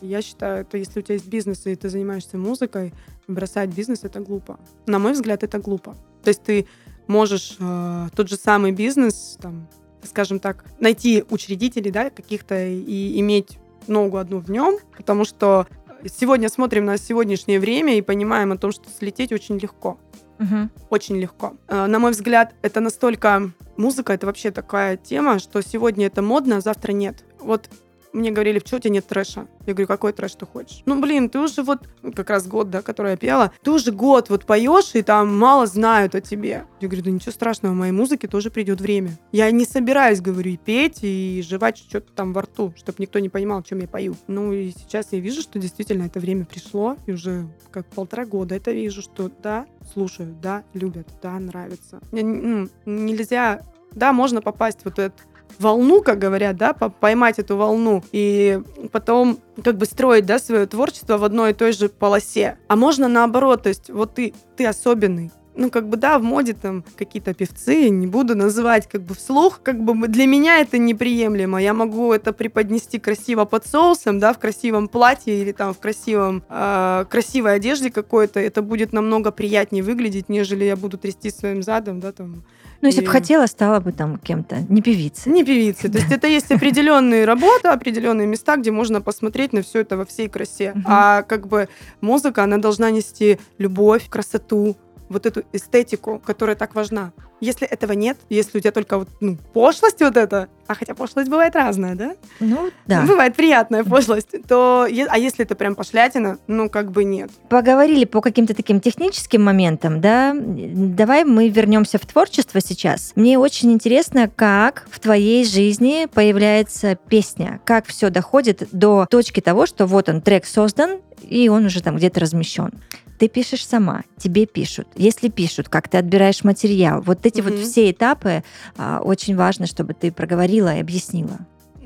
я считаю, это если у тебя есть бизнес, и ты занимаешься музыкой, бросать бизнес — это глупо. На мой взгляд, это глупо. То есть ты можешь э, тот же самый бизнес, там, скажем так, найти учредителей, да, каких-то и иметь ногу одну в нем, потому что сегодня смотрим на сегодняшнее время и понимаем о том, что слететь очень легко. Мгм. Очень легко. Э, На мой взгляд, это настолько... Музыка — это вообще такая тема, что сегодня это модно, а завтра нет. Вот мне говорили, что у тебя нет трэша? Я говорю, какой трэш ты хочешь? Ну, блин, ты уже вот, ну, как раз год, да, который я пела, ты уже год вот поешь, и там мало знают о тебе. Я говорю, да ничего страшного, в моей музыке тоже придет время. Я не собираюсь, говорю, и петь, и жевать что-то там во рту, чтобы никто не понимал, чем я пою. Ну, и сейчас я вижу, что действительно это время пришло, и уже как полтора года это вижу, что да, слушают, да, любят, да, нравится. Не- Нельзя да, можно попасть вот эту волну, как говорят, да, по- поймать эту волну и потом как бы строить, да, свое творчество в одной и той же полосе. А можно наоборот, то есть вот ты, ты особенный, ну, как бы, да, в моде там какие-то певцы, не буду называть как бы вслух, как бы для меня это неприемлемо. Я могу это преподнести красиво под соусом, да, в красивом платье или там в красивом, э, красивой одежде какой-то. Это будет намного приятнее выглядеть, нежели я буду трясти своим задом, да, там. Ну, если бы И- хотела, стала бы там кем-то, не певицей. Не певицы. То есть это есть определенные работы, определенные места, где можно посмотреть на все это во всей красе. А как бы музыка, она должна нести любовь, красоту, вот эту эстетику, которая так важна. Если этого нет, если у тебя только вот, ну, пошлость вот эта, а хотя пошлость бывает разная, да? Ну, да. Бывает приятная пошлость, то, а если это прям пошлятина, ну, как бы нет. Поговорили по каким-то таким техническим моментам, да. Давай мы вернемся в творчество сейчас. Мне очень интересно, как в твоей жизни появляется песня, как все доходит до точки того, что вот он трек создан, и он уже там где-то размещен. Ты пишешь сама, тебе пишут. Если пишут, как ты отбираешь материал. Вот эти вот Мгм. все этапы а, очень важно, чтобы ты проговорила и объяснила.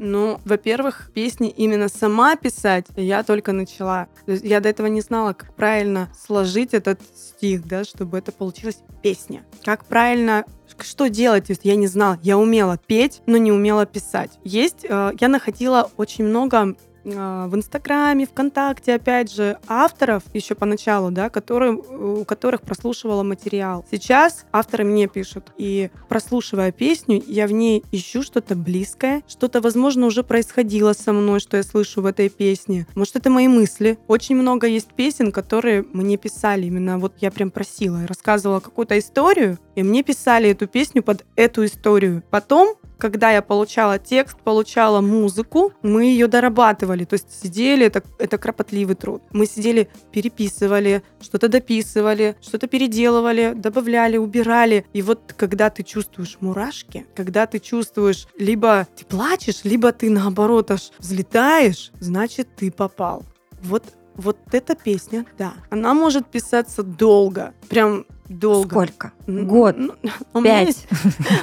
Ну, во-первых, песни именно сама писать я только начала. То есть я до этого не знала, как правильно сложить этот стих, да, чтобы это получилась песня. Как правильно что делать? То есть я не знала. Я умела петь, но не умела писать. Есть, э, я находила очень много в Инстаграме, ВКонтакте, опять же, авторов еще поначалу, да, которые, у которых прослушивала материал. Сейчас авторы мне пишут, и прослушивая песню, я в ней ищу что-то близкое, что-то, возможно, уже происходило со мной, что я слышу в этой песне. Может, это мои мысли. Очень много есть песен, которые мне писали именно, вот я прям просила, рассказывала какую-то историю, и мне писали эту песню под эту историю. Потом когда я получала текст, получала музыку, мы ее дорабатывали. То есть сидели, это, это кропотливый труд. Мы сидели, переписывали, что-то дописывали, что-то переделывали, добавляли, убирали. И вот когда ты чувствуешь мурашки, когда ты чувствуешь, либо ты плачешь, либо ты наоборот аж взлетаешь, значит, ты попал. Вот вот эта песня, да, она может писаться долго, прям долго. Сколько? Год? ну, у Пять? есть-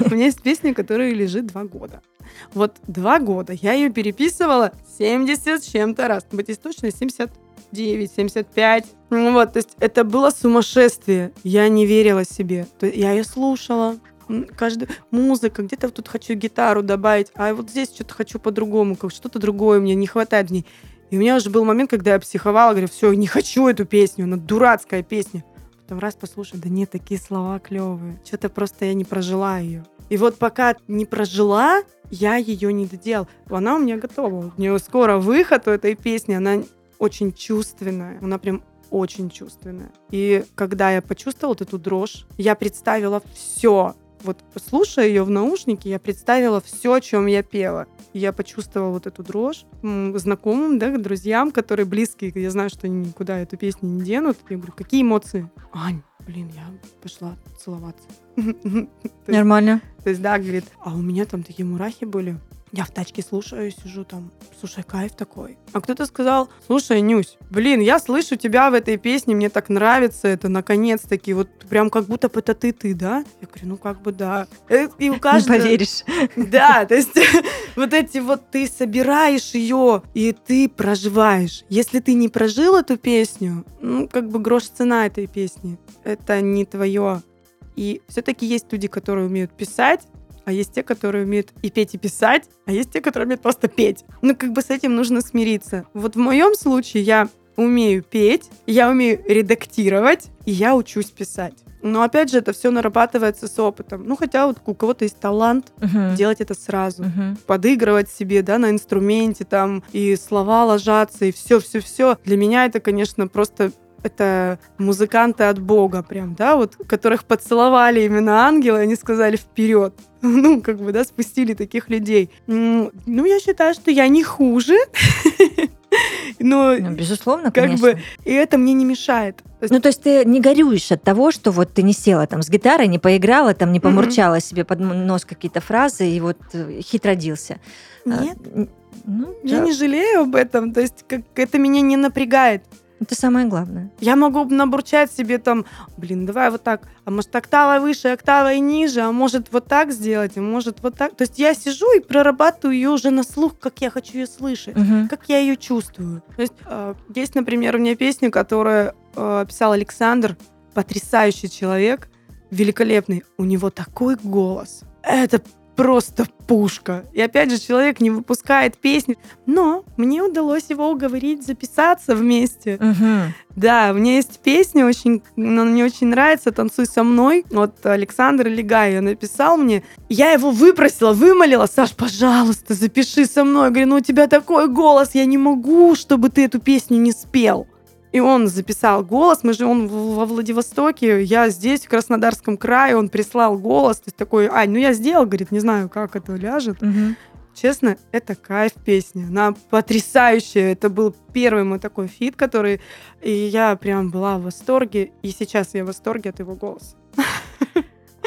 У меня есть песня, которая лежит два года. Вот два года я ее переписывала 70 с чем-то раз. Быть точно, 79, 75. Ну Вот, то есть это было сумасшествие. Я не верила себе. Я ее слушала. Каждый музыка, где-то тут хочу гитару добавить, а вот здесь что-то хочу по-другому, как что-то другое мне не хватает в ней. И у меня уже был момент, когда я психовала, говорю, все, не хочу эту песню, она дурацкая песня. Потом раз послушай, да нет, такие слова клевые. Что-то просто я не прожила ее. И вот пока не прожила, я ее не доделала. Она у меня готова. У нее скоро выход у этой песни, она очень чувственная. Она прям очень чувственная. И когда я почувствовала вот эту дрожь, я представила все. Вот слушая ее в наушнике, я представила все, о чем я пела. И я почувствовала вот эту дрожь знакомым, да, друзьям, которые близкие. Я знаю, что они никуда эту песню не денут. Я говорю, какие эмоции? Ань, блин, я пошла целоваться. Нормально. то есть, да, говорит, а у меня там такие мурахи были. Я в тачке слушаю, сижу там, слушай, кайф такой. А кто-то сказал, слушай, Нюсь, блин, я слышу тебя в этой песне, мне так нравится это, наконец-таки, вот прям как будто бы это ты, ты, да? Я говорю, ну как бы да. Э, И у Не каждого... поверишь. Да, то есть вот эти вот ты собираешь ее и ты проживаешь. Если ты не прожил эту песню, ну как бы грош цена этой песни. Это не твое. И все-таки есть люди, которые умеют писать, а есть те, которые умеют и петь, и писать, а есть те, которые умеют просто петь. Ну, как бы с этим нужно смириться. Вот в моем случае я умею петь, я умею редактировать, и я учусь писать. Но опять же, это все нарабатывается с опытом. Ну, хотя вот у кого-то есть талант Мгм. делать это сразу. Мгм. Подыгрывать себе, да, на инструменте там, и слова ложатся, и все, все, все. Для меня это, конечно, просто это музыканты от Бога прям, да, вот, которых поцеловали именно ангелы, они сказали вперед. Ну, как бы, да, спустили таких людей. Ну, я считаю, что я не хуже. Но, ну, безусловно, как конечно. бы, и это мне не мешает. Ну, то есть ты не горюешь от того, что вот ты не села там с гитарой, не поиграла, там не помурчала mm-hmm. себе под нос какие-то фразы и вот э, хит родился. А, Нет. А, ну, я да. не жалею об этом, то есть как это меня не напрягает. Это самое главное. Я могу набурчать себе там, блин, давай вот так, а может октава выше, октава и ниже, а может вот так сделать, а может вот так. То есть я сижу и прорабатываю ее уже на слух, как я хочу ее слышать, угу. как я ее чувствую. То есть э, есть, например, у меня песня, которую э, писал Александр, потрясающий человек, великолепный. У него такой голос. Это просто пушка. И опять же, человек не выпускает песни. Но мне удалось его уговорить записаться вместе. Угу. Да, у меня есть песня, очень, она мне очень нравится «Танцуй со мной». Вот Александр Легай ее написал мне. Я его выпросила, вымолила. Саш, пожалуйста, запиши со мной. Я говорю, ну у тебя такой голос, я не могу, чтобы ты эту песню не спел. И он записал голос. Мы же он во Владивостоке, я здесь, в Краснодарском крае, он прислал голос. То есть такой, Ань, ну я сделал, говорит, не знаю, как это ляжет. Угу. Честно, это кайф песня. Она потрясающая. Это был первый мой такой фит, который... И я прям была в восторге. И сейчас я в восторге от его голоса.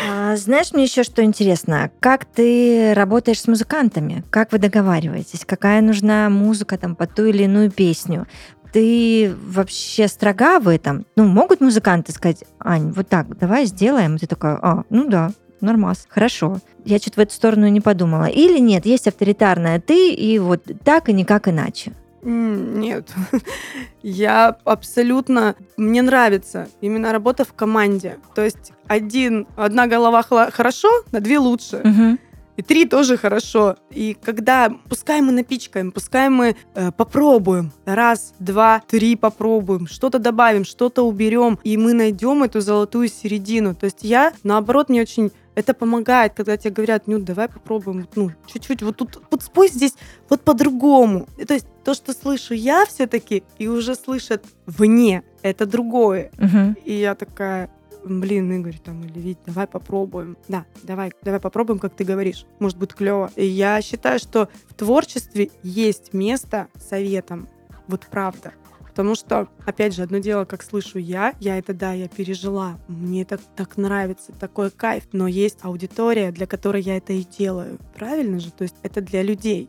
А, знаешь, мне еще что интересно, как ты работаешь с музыкантами? Как вы договариваетесь? Какая нужна музыка там под ту или иную песню? Ты вообще строга в этом? Ну, могут музыканты сказать, Ань, вот так, давай сделаем. И ты такая, а, ну да, нормас, хорошо. Я что-то в эту сторону не подумала. Или нет, есть авторитарная ты, и вот так и никак иначе. Нет, я абсолютно... Мне нравится именно работа в команде. То есть один, одна голова хорошо, на две лучше. Угу. И три тоже хорошо. И когда, пускай мы напичкаем, пускай мы э, попробуем, раз, два, три попробуем, что-то добавим, что-то уберем, и мы найдем эту золотую середину. То есть я, наоборот, мне очень это помогает, когда тебе говорят, ну, давай попробуем, ну, чуть-чуть, вот тут, вот спой здесь вот по-другому. То есть то, что слышу я все-таки, и уже слышат вне, это другое. Угу. И я такая, блин, Игорь, там, или Вить, давай попробуем. Да, давай, давай попробуем, как ты говоришь. Может, будет клево. И я считаю, что в творчестве есть место советам. Вот правда. Потому что, опять же, одно дело, как слышу я, я это, да, я пережила, мне это так нравится, такой кайф, но есть аудитория, для которой я это и делаю. Правильно же? То есть это для людей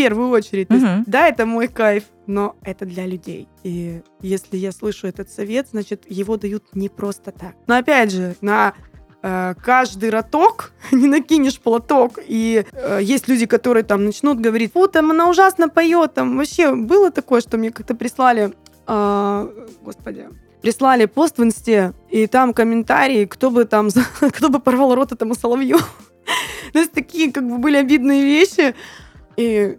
первую очередь. То есть, да, это мой кайф, но это для людей. И если я слышу этот совет, значит, его дают не просто так. Но опять же, на э, каждый роток не накинешь платок. И э, есть люди, которые там начнут говорить, фу, там она ужасно поет. Там вообще было такое, что мне как-то прислали, э, господи, прислали пост в инсте, и там комментарии, кто бы там, кто бы порвал рот этому соловью. То есть такие как бы были обидные вещи. И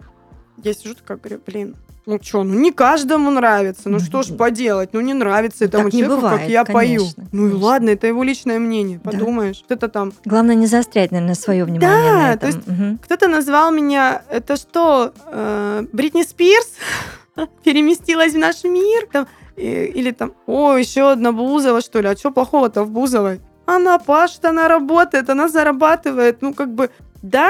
я сижу такая, говорю, блин, ну что, ну не каждому нравится, ну что ж поделать, ну не нравится этому так человеку, бывает, как я конечно, пою. Ну и ладно, это его личное мнение, подумаешь, да. кто-то там... Главное не заострять, наверное, свое внимание да, на этом. то есть угу. кто-то назвал меня, это что, э, Бритни Спирс переместилась в наш мир, там, или там, о, еще одна Бузова, что ли, а что плохого-то в Бузовой? Она пашет, она работает, она зарабатывает, ну как бы, да,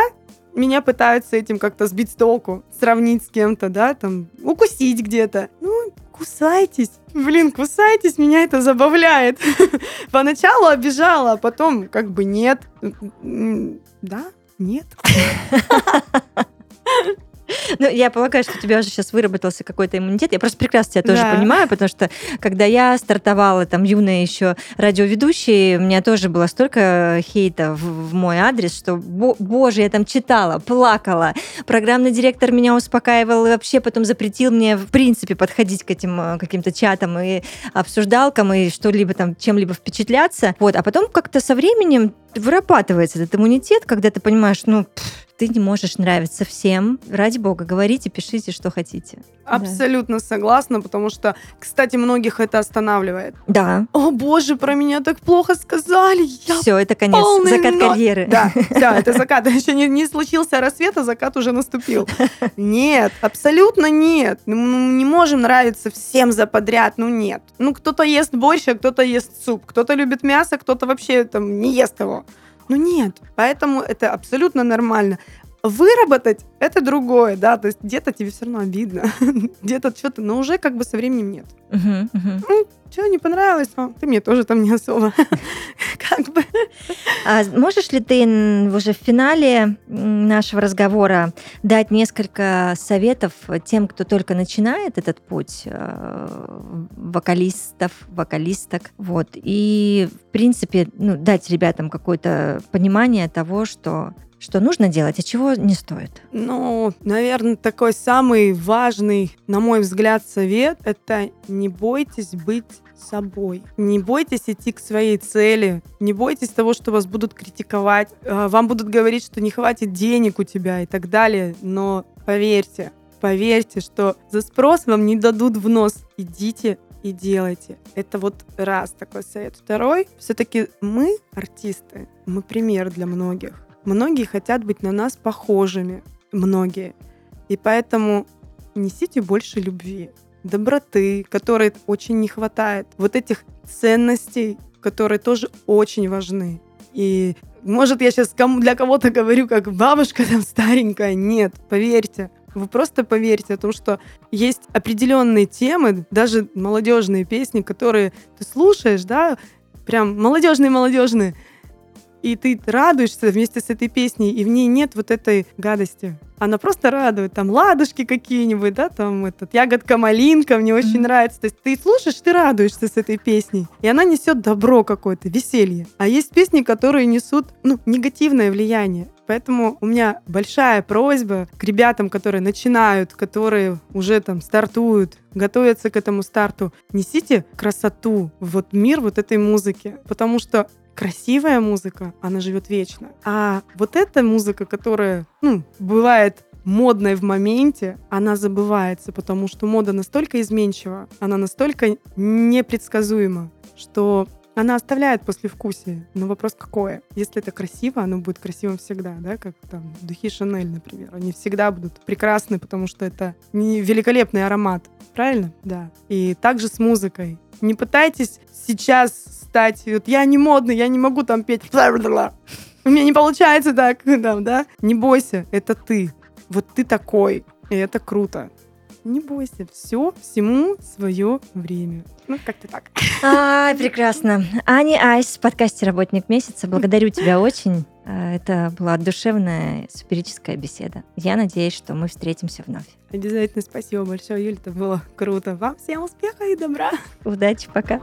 меня пытаются этим как-то сбить с толку, сравнить с кем-то, да, там, укусить где-то. Ну, кусайтесь. Блин, кусайтесь, меня это забавляет. Поначалу обижала, а потом как бы нет. Да, нет. Ну, я полагаю, что у тебя уже сейчас выработался какой-то иммунитет. Я просто прекрасно тебя тоже да. понимаю, потому что когда я стартовала, там, юная еще радиоведущая, у меня тоже было столько хейта в, в мой адрес, что, боже, я там читала, плакала. Программный директор меня успокаивал и вообще потом запретил мне, в принципе, подходить к этим э, каким-то чатам и обсуждалкам и что-либо там, чем-либо впечатляться. Вот. А потом как-то со временем вырабатывается этот иммунитет, когда ты понимаешь, ну, пфф, ты не можешь нравиться всем. Ради бога, говорите, пишите, что хотите. Абсолютно согласна, потому что, кстати, многих это останавливает. Да. О боже, про меня так плохо сказали. Я Все, это конец. Закат но- карьеры. Да, все, это закат. Еще не, не случился рассвет, а закат уже наступил. Нет, абсолютно нет. Ну, мы не можем нравиться всем за подряд, ну нет. Ну, кто-то ест борщ, а кто-то ест суп. Кто-то любит мясо, кто-то вообще там не ест его. Ну нет, поэтому это абсолютно нормально. Выработать это другое, да, то есть где-то тебе все равно обидно, где-то что-то, но уже как бы со временем нет. Мгм, мгм. Что, не понравилось? А, ты мне тоже там не особо. Как бы. А можешь ли ты уже в финале нашего разговора дать несколько советов тем, кто только начинает этот путь э, вокалистов, вокалисток, вот, и в принципе ну, дать ребятам какое-то понимание того, что что нужно делать, а чего не стоит. Ну, наверное, такой самый важный, на мой взгляд, совет — это не бойтесь быть собой. Не бойтесь идти к своей цели. Не бойтесь того, что вас будут критиковать. э, Вам будут говорить, что не хватит денег у тебя и так далее. Но поверьте, поверьте, что за спрос вам не дадут в нос. Идите и делайте. Это вот раз такой совет. Второй, все-таки мы, артисты, мы пример для многих. Многие хотят быть на нас похожими. Многие. И поэтому несите больше любви, доброты, которой очень не хватает. Вот этих ценностей, которые тоже очень важны. И может, я сейчас для кого-то говорю, как бабушка там старенькая. Нет, поверьте. Вы просто поверьте о том, что есть определенные темы, даже молодежные песни, которые ты слушаешь, да, прям молодежные-молодежные, и ты радуешься вместе с этой песней, и в ней нет вот этой гадости. Она просто радует. Там ладушки какие-нибудь, да, там этот ягодка малинка, мне очень Мгм. нравится. То есть ты слушаешь, ты радуешься с этой песней. И она несет добро какое-то, веселье. А есть песни, которые несут, ну, негативное влияние. Поэтому у меня большая просьба к ребятам, которые начинают, которые уже там стартуют, готовятся к этому старту. Несите красоту в вот мир вот этой музыки. Потому что красивая музыка, она живет вечно. А вот эта музыка, которая, ну, бывает модной в моменте, она забывается, потому что мода настолько изменчива, она настолько непредсказуема, что она оставляет послевкусие. Но вопрос какое? Если это красиво, оно будет красивым всегда, да, как там духи Шанель, например. Они всегда будут прекрасны, потому что это не- великолепный аромат. Правильно? Да. И также с музыкой. Не пытайтесь сейчас стать... Вот я не модный, я не могу там петь... У меня не получается так, там, да? Не бойся, это ты. Вот ты такой, и это круто. Не бойся, все, всему свое время. Ну, как-то так. Ай, прекрасно. Ани Айс в подкасте «Работник месяца». Благодарю тебя очень. А, Это была душевная, суперическая беседа. Я надеюсь, что мы встретимся вновь. Обязательно спасибо большое, Юль, это было круто. Вам всем успеха и добра. Удачи, пока.